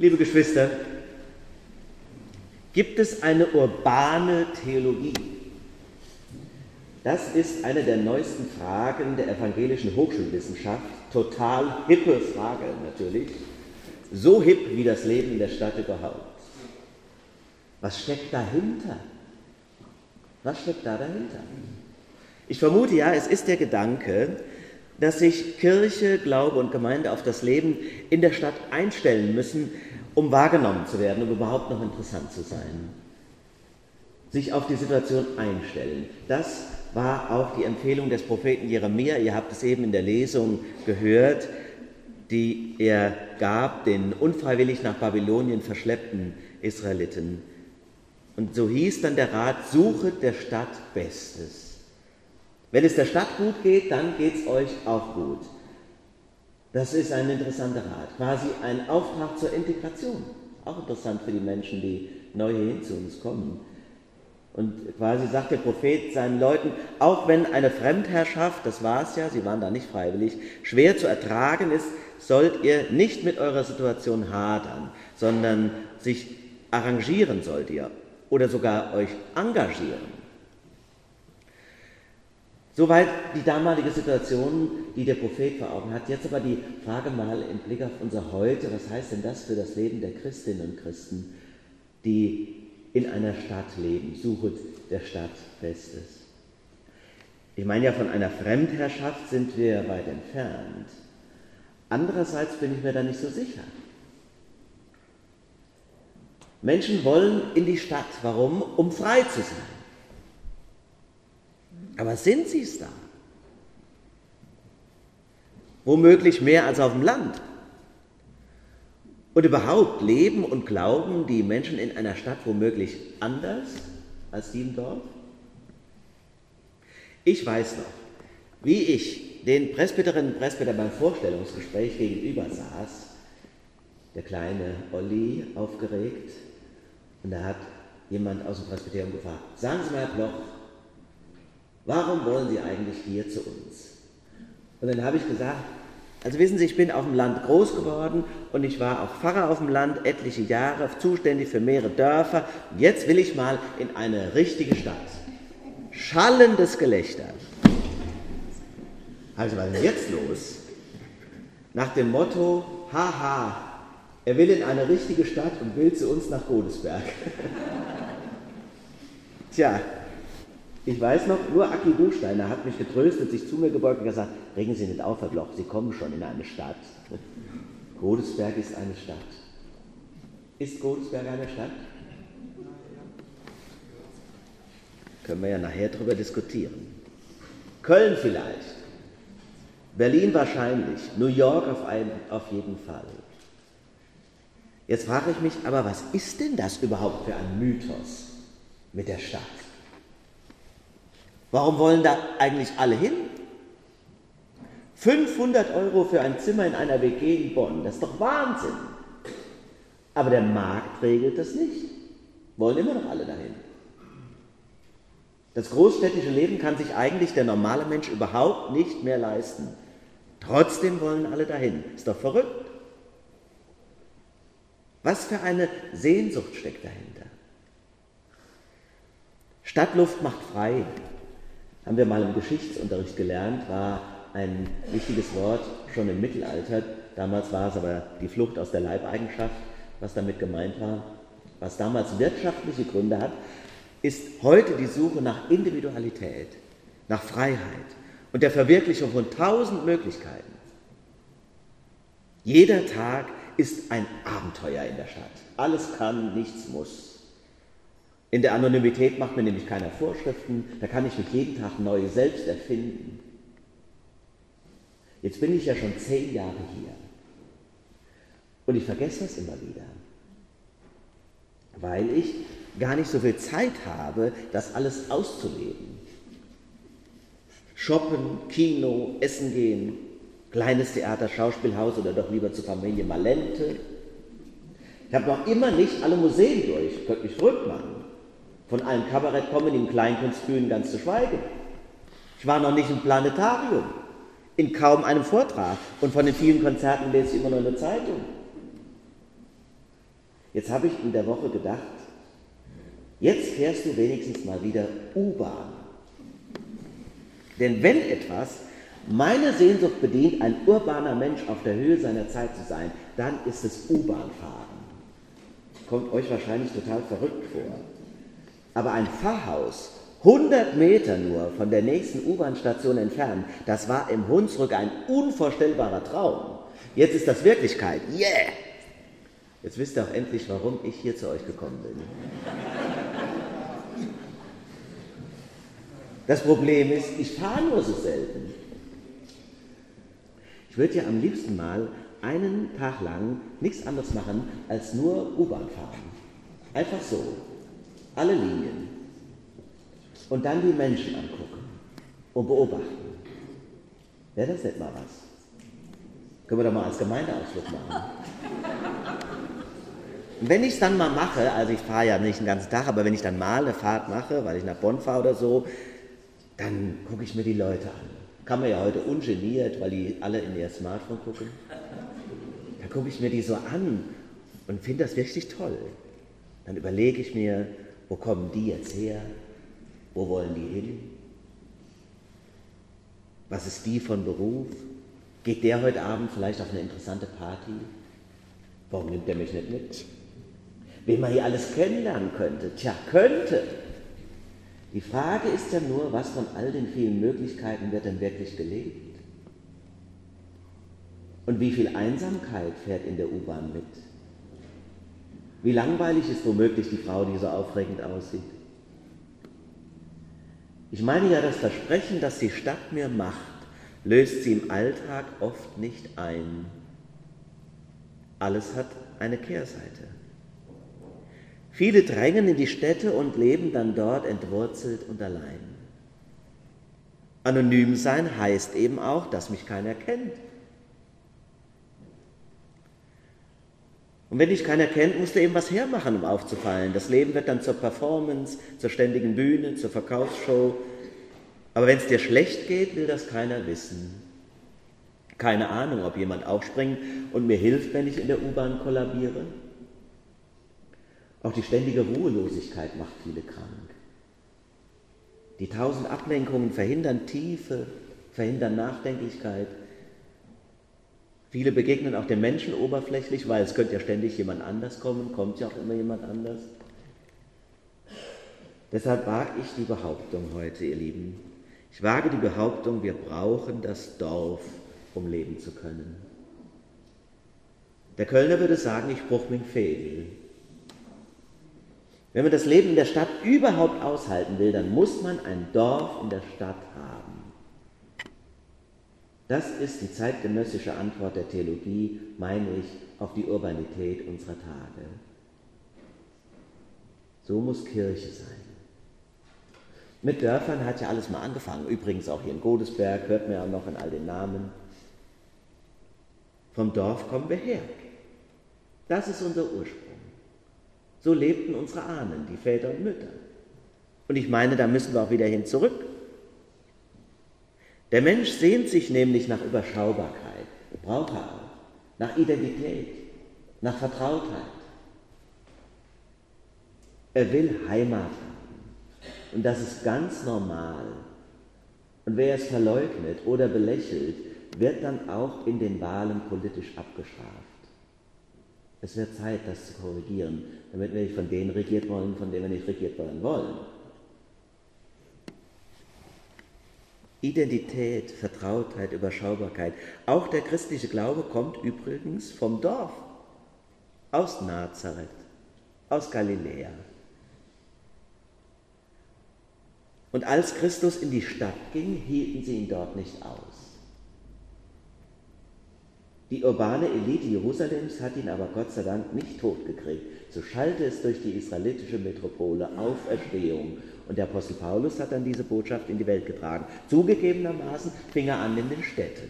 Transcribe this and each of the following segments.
Liebe Geschwister, gibt es eine urbane Theologie? Das ist eine der neuesten Fragen der evangelischen Hochschulwissenschaft. Total hippe Frage natürlich. So hip wie das Leben in der Stadt überhaupt. Was steckt dahinter? Was steckt da dahinter? Ich vermute ja, es ist der Gedanke, dass sich Kirche, Glaube und Gemeinde auf das Leben in der Stadt einstellen müssen, um wahrgenommen zu werden, um überhaupt noch interessant zu sein. Sich auf die Situation einstellen. Das war auch die Empfehlung des Propheten Jeremia. Ihr habt es eben in der Lesung gehört, die er gab den unfreiwillig nach Babylonien verschleppten Israeliten. Und so hieß dann der Rat, suchet der Stadt Bestes. Wenn es der Stadt gut geht, dann geht es euch auch gut. Das ist ein interessanter Rat, quasi ein Auftrag zur Integration. Auch interessant für die Menschen, die neu hierhin zu uns kommen. Und quasi sagt der Prophet seinen Leuten, auch wenn eine Fremdherrschaft, das war es ja, sie waren da nicht freiwillig, schwer zu ertragen ist, sollt ihr nicht mit eurer Situation hadern, sondern sich arrangieren sollt ihr oder sogar euch engagieren. Soweit die damalige Situation, die der Prophet vor Augen hat. Jetzt aber die Frage mal im Blick auf unser Heute, was heißt denn das für das Leben der Christinnen und Christen, die in einer Stadt leben? Suchet der Stadt Bestes. Ich meine ja, von einer Fremdherrschaft sind wir weit entfernt. Andererseits bin ich mir da nicht so sicher. Menschen wollen in die Stadt. Warum? Um frei zu sein. Aber sind sie es da? Womöglich mehr als auf dem Land. Und überhaupt leben und glauben die Menschen in einer Stadt womöglich anders als die im Dorf? Ich weiß noch, wie ich den Presbyterinnen und Presbyter beim Vorstellungsgespräch gegenüber saß, der kleine Olli aufgeregt, und da hat jemand aus dem Presbyterium gefragt, sagen Sie mal, Herr Bloch, warum wollen Sie eigentlich hier zu uns? Und dann habe ich gesagt, also wissen Sie, ich bin auf dem Land groß geworden und ich war auch Pfarrer auf dem Land etliche Jahre, zuständig für mehrere Dörfer. Und jetzt will ich mal in eine richtige Stadt. Schallendes Gelächter. Also was ist jetzt los? Nach dem Motto, haha, er will in eine richtige Stadt und will zu uns nach Godesberg. Tja, ich weiß noch, nur Aki Buchsteiner hat mich getröstet, sich zu mir gebeugt und gesagt, regen Sie nicht auf, Herr Bloch, Sie kommen schon in eine Stadt. Godesberg ist eine Stadt. Ist Godesberg eine Stadt? Können wir ja nachher darüber diskutieren. Köln vielleicht. Berlin wahrscheinlich. New York auf, einen, auf jeden Fall. Jetzt frage ich mich aber, was ist denn das überhaupt für ein Mythos mit der Stadt? Warum wollen da eigentlich alle hin? 500 Euro für ein Zimmer in einer WG in Bonn, das ist doch Wahnsinn. Aber der Markt regelt das nicht. Wollen immer noch alle dahin. Das großstädtische Leben kann sich eigentlich der normale Mensch überhaupt nicht mehr leisten. Trotzdem wollen alle dahin. Ist doch verrückt. Was für eine Sehnsucht steckt dahinter? Stadtluft macht frei. Haben wir mal im Geschichtsunterricht gelernt, war ein wichtiges Wort schon im Mittelalter. Damals war es aber die Flucht aus der Leibeigenschaft, was damit gemeint war. Was damals wirtschaftliche Gründe hat, ist heute die Suche nach Individualität, nach Freiheit und der Verwirklichung von tausend Möglichkeiten. Jeder Tag ist ein Abenteuer in der Stadt. Alles kann, nichts muss. In der Anonymität macht mir nämlich keiner Vorschriften, da kann ich mich jeden Tag neu selbst erfinden. Jetzt bin ich ja schon zehn Jahre hier und ich vergesse das immer wieder, weil ich gar nicht so viel Zeit habe, das alles auszuleben. Shoppen, Kino, Essen gehen, Kleines Theater, Schauspielhaus oder doch lieber zur Familie Malente. Ich habe noch immer nicht alle Museen durch, könnte mich verrückt machen. Von einem Kabarett kommen in Kleinkunstbühnen ganz zu schweigen. Ich war noch nicht im Planetarium, in kaum einem Vortrag und von den vielen Konzerten lese ich immer nur eine Zeitung. Jetzt habe ich in der Woche gedacht, jetzt fährst du wenigstens mal wieder U-Bahn. Denn wenn etwas meine Sehnsucht bedient, ein urbaner Mensch auf der Höhe seiner Zeit zu sein, dann ist es U-Bahn-Fahren. Kommt euch wahrscheinlich total verrückt vor. Aber ein Pfarrhaus, 100 Meter nur von der nächsten U-Bahn-Station entfernt, das war im Hunsrück ein unvorstellbarer Traum. Jetzt ist das Wirklichkeit. Yeah! Jetzt wisst ihr auch endlich, warum ich hier zu euch gekommen bin. Das Problem ist, ich fahre nur so selten. Ich würde ja am liebsten mal einen Tag lang nichts anderes machen, als nur U-Bahn fahren. Einfach so. Alle Linien. Und dann die Menschen angucken und beobachten. Wäre das nicht mal was? Können wir doch mal als Gemeindeausflug machen. Und wenn ich es dann mal mache, also ich fahre ja nicht den ganzen Tag, aber wenn ich dann mal eine Fahrt mache, weil ich nach Bonn fahre oder so, dann gucke ich mir die Leute an. Kann man ja heute ungeniert, weil die alle in ihr Smartphone gucken. Da gucke ich mir die so an und finde das wirklich toll. Dann überlege ich mir, wo kommen die jetzt her? Wo wollen die hin? Was ist die von Beruf? Geht der heute Abend vielleicht auf eine interessante Party? Warum nimmt der mich nicht mit? Wen man hier alles kennenlernen könnte? Tja, könnte. Die Frage ist ja nur, was von all den vielen Möglichkeiten wird denn wirklich gelebt? Und wie viel Einsamkeit fährt in der U-Bahn mit? Wie langweilig ist womöglich die Frau, die so aufregend aussieht? Ich meine ja, das Versprechen, das die Stadt mir macht, löst sie im Alltag oft nicht ein. Alles hat eine Kehrseite. Viele drängen in die Städte und leben dann dort entwurzelt und allein. Anonym sein heißt eben auch, dass mich keiner kennt. Und wenn dich keiner kennt, musst du eben was hermachen, um aufzufallen. Das Leben wird dann zur Performance, zur ständigen Bühne, zur Verkaufsshow. Aber wenn es dir schlecht geht, will das keiner wissen. Keine Ahnung, ob jemand aufspringt und mir hilft, wenn ich in der U-Bahn kollabiere. Auch die ständige Ruhelosigkeit macht viele krank. Die tausend Ablenkungen verhindern Tiefe, verhindern Nachdenklichkeit. Viele begegnen auch den Menschen oberflächlich, weil es könnte ja ständig jemand anders kommen, kommt ja auch immer jemand anders. Deshalb wage ich die Behauptung heute, ihr Lieben. Ich wage die Behauptung, wir brauchen das Dorf, um leben zu können. Der Kölner würde sagen, ich bruch min Fegel. Wenn man das Leben in der Stadt überhaupt aushalten will, dann muss man ein Dorf in der Stadt haben. Das ist die zeitgenössische Antwort der Theologie, meine ich, auf die Urbanität unserer Tage. So muss Kirche sein. Mit Dörfern hat ja alles mal angefangen. Übrigens auch hier in Godesberg, hört man ja noch in all den Namen. Vom Dorf kommen wir her. Das ist unser Ursprung. So lebten unsere Ahnen, die Väter und Mütter. Und ich meine, da müssen wir auch wieder hin zurück. Der Mensch sehnt sich nämlich nach Überschaubarkeit, braucht er auch, nach Identität, nach Vertrautheit. Er will Heimat haben. Und das ist ganz normal. Und wer es verleugnet oder belächelt, wird dann auch in den Wahlen politisch abgestraft. Es wird Zeit, das zu korrigieren, damit wir nicht von denen regiert wollen, von denen wir nicht regiert werden wollen. Identität, Vertrautheit, Überschaubarkeit. Auch der christliche Glaube kommt übrigens vom Dorf, aus Nazareth, aus Galiläa. Und als Christus in die Stadt ging, hielten sie ihn dort nicht aus. Die urbane Elite Jerusalems hat ihn aber Gott sei Dank nicht totgekriegt. So schallte es durch die israelitische Metropole Auferstehung. Und der Apostel Paulus hat dann diese Botschaft in die Welt getragen. Zugegebenermaßen fing er an in den Städten.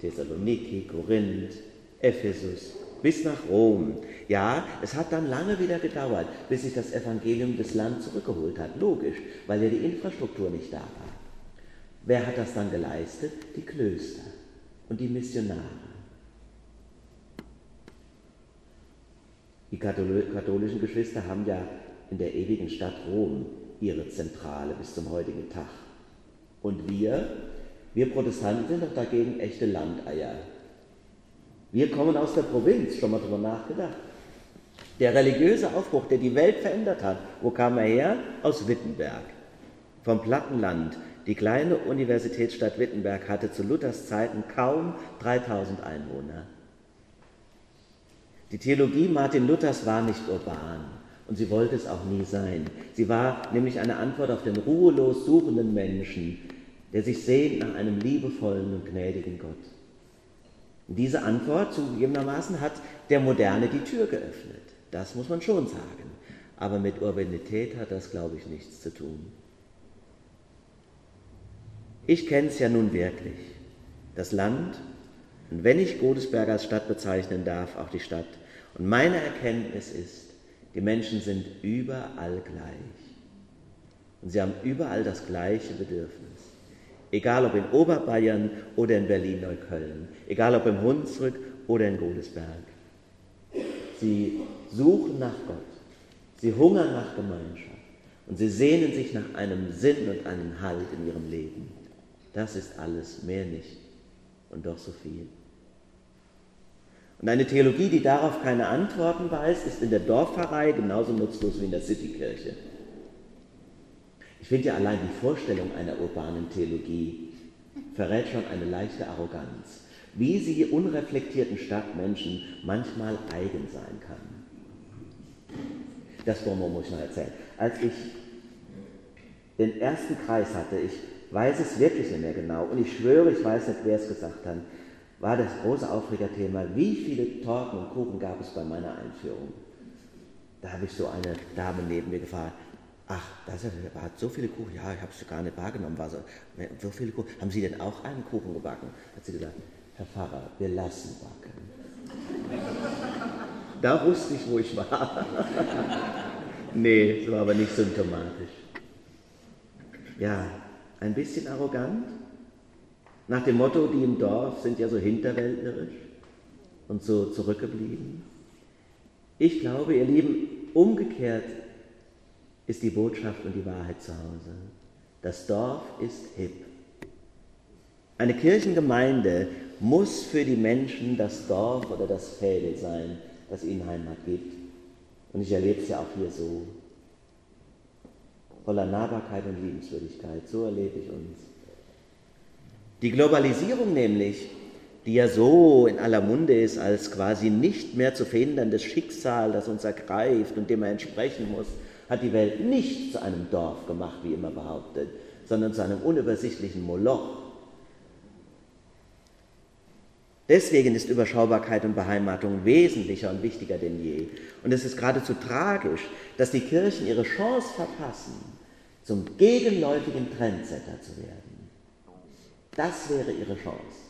Thessaloniki, Korinth, Ephesus, bis nach Rom. Ja, es hat dann lange wieder gedauert, bis sich das Evangelium das Land zurückgeholt hat. Logisch, weil ja die Infrastruktur nicht da war. Wer hat das dann geleistet? Die Klöster und die Missionare. Die katholischen Geschwister haben ja in der ewigen Stadt Rom ihre Zentrale bis zum heutigen Tag. Und wir, wir Protestanten sind doch dagegen echte Landeier. Wir kommen aus der Provinz, schon mal drüber nachgedacht. Der religiöse Aufbruch, der die Welt verändert hat, wo kam er her? Aus Wittenberg, vom Plattenland. Die kleine Universitätsstadt Wittenberg hatte zu Luthers Zeiten kaum 3000 Einwohner. Die Theologie Martin Luthers war nicht urban und sie wollte es auch nie sein. Sie war nämlich eine Antwort auf den ruhelos suchenden Menschen, der sich sehnt nach einem liebevollen und gnädigen Gott. Und diese Antwort zugegebenermaßen hat der Moderne die Tür geöffnet. Das muss man schon sagen. Aber mit Urbanität hat das, glaube ich, nichts zu tun. Ich kenne es ja nun wirklich. Das Land und wenn ich Godesberg als Stadt bezeichnen darf, auch die Stadt. Und meine Erkenntnis ist, die Menschen sind überall gleich. Und sie haben überall das gleiche Bedürfnis. Egal ob in Oberbayern oder in Berlin-Neukölln, egal ob im Hunsrück oder in Godesberg. Sie suchen nach Gott. Sie hungern nach Gemeinschaft. Und sie sehnen sich nach einem Sinn und einem Halt in ihrem Leben. Das ist alles, mehr nicht. Und doch so viel. Und eine Theologie, die darauf keine Antworten weiß, ist in der Dorfpfarrei genauso nutzlos wie in der Citykirche. Ich finde ja allein die Vorstellung einer urbanen Theologie verrät schon eine leichte Arroganz, wie sie unreflektierten Stadtmenschen manchmal eigen sein kann. Das Bonbon muss ich noch erzählen. Als ich den ersten Kreis hatte, ich weiß es wirklich nicht mehr genau und ich schwöre, ich weiß nicht, wer es gesagt hat, war das große Aufregerthema, wie viele Torten und Kuchen gab es bei meiner Einführung. Da habe ich so eine Dame neben mir gefragt, ach, das hat so viele Kuchen, ja, ich habe es gar nicht wahrgenommen, war so, so viele Kuchen. Haben Sie denn auch einen Kuchen gebacken? Hat sie gesagt, Herr Pfarrer, wir lassen backen. da wusste ich, wo ich war. nee, das war aber nicht symptomatisch. Ja, ein bisschen arrogant, nach dem Motto, die im Dorf sind ja so hinterwäldlerisch und so zurückgeblieben. Ich glaube, ihr Lieben, umgekehrt ist die Botschaft und die Wahrheit zu Hause. Das Dorf ist hip. Eine Kirchengemeinde muss für die Menschen das Dorf oder das Fädel sein, das ihnen Heimat gibt. Und ich erlebe es ja auch hier so. Voller Nahbarkeit und Liebenswürdigkeit. So erlebe ich uns. Die Globalisierung nämlich, die ja so in aller Munde ist als quasi nicht mehr zu verhinderndes Schicksal, das uns ergreift und dem man entsprechen muss, hat die Welt nicht zu einem Dorf gemacht, wie immer behauptet, sondern zu einem unübersichtlichen Moloch. Deswegen ist Überschaubarkeit und Beheimatung wesentlicher und wichtiger denn je. Und es ist geradezu tragisch, dass die Kirchen ihre Chance verpassen, zum gegenläufigen Trendsetter zu werden. Das wäre ihre Chance.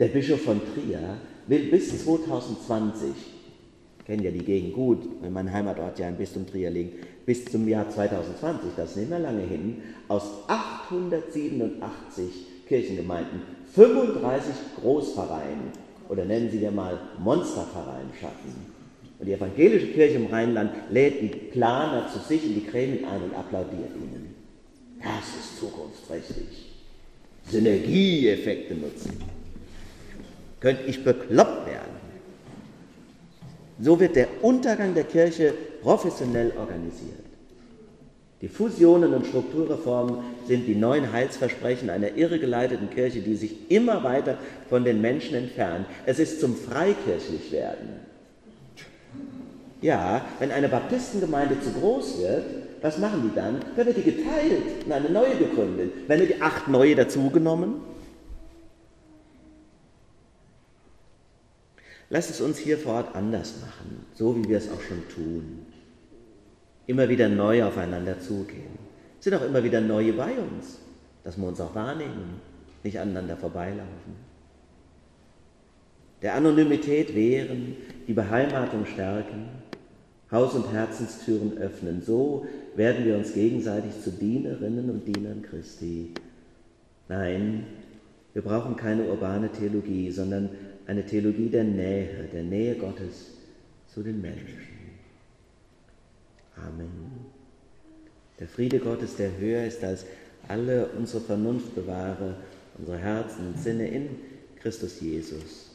Der Bischof von Trier will bis 2020, kennen ja die Gegend gut, weil mein Heimatort ja im Bistum Trier liegt, bis zum Jahr 2020, das nicht mehr lange hin, aus 887 Kirchengemeinden 35 Großvereinen oder nennen Sie wir mal Monstervereine schaffen. Und die evangelische Kirche im Rheinland lädt die Planer zu sich in die Gremien ein und applaudiert ihnen. Das ist zukunftsträchtig. Synergieeffekte nutzen. Könnte ich bekloppt werden. So wird der Untergang der Kirche professionell organisiert. Die Fusionen und Strukturreformen sind die neuen Heilsversprechen einer irregeleiteten Kirche, die sich immer weiter von den Menschen entfernt. Es ist zum Freikirchlichwerden. Ja, wenn eine Baptistengemeinde zu groß wird, was machen die dann? Dann wird die geteilt und eine neue gegründet. Werden die acht neue dazugenommen? Lass es uns hier vor Ort anders machen, so wie wir es auch schon tun. Immer wieder neu aufeinander zugehen. Es sind auch immer wieder neue bei uns, dass wir uns auch wahrnehmen, nicht aneinander vorbeilaufen. Der Anonymität wehren, die Beheimatung stärken, Haus- und Herzenstüren öffnen. So werden wir uns gegenseitig zu Dienerinnen und Dienern Christi. Nein, wir brauchen keine urbane Theologie, sondern eine Theologie der Nähe, der Nähe Gottes zu den Menschen. Amen. Der Friede Gottes, der höher ist als alle unsere Vernunft bewahre, unsere Herzen und Sinne in Christus Jesus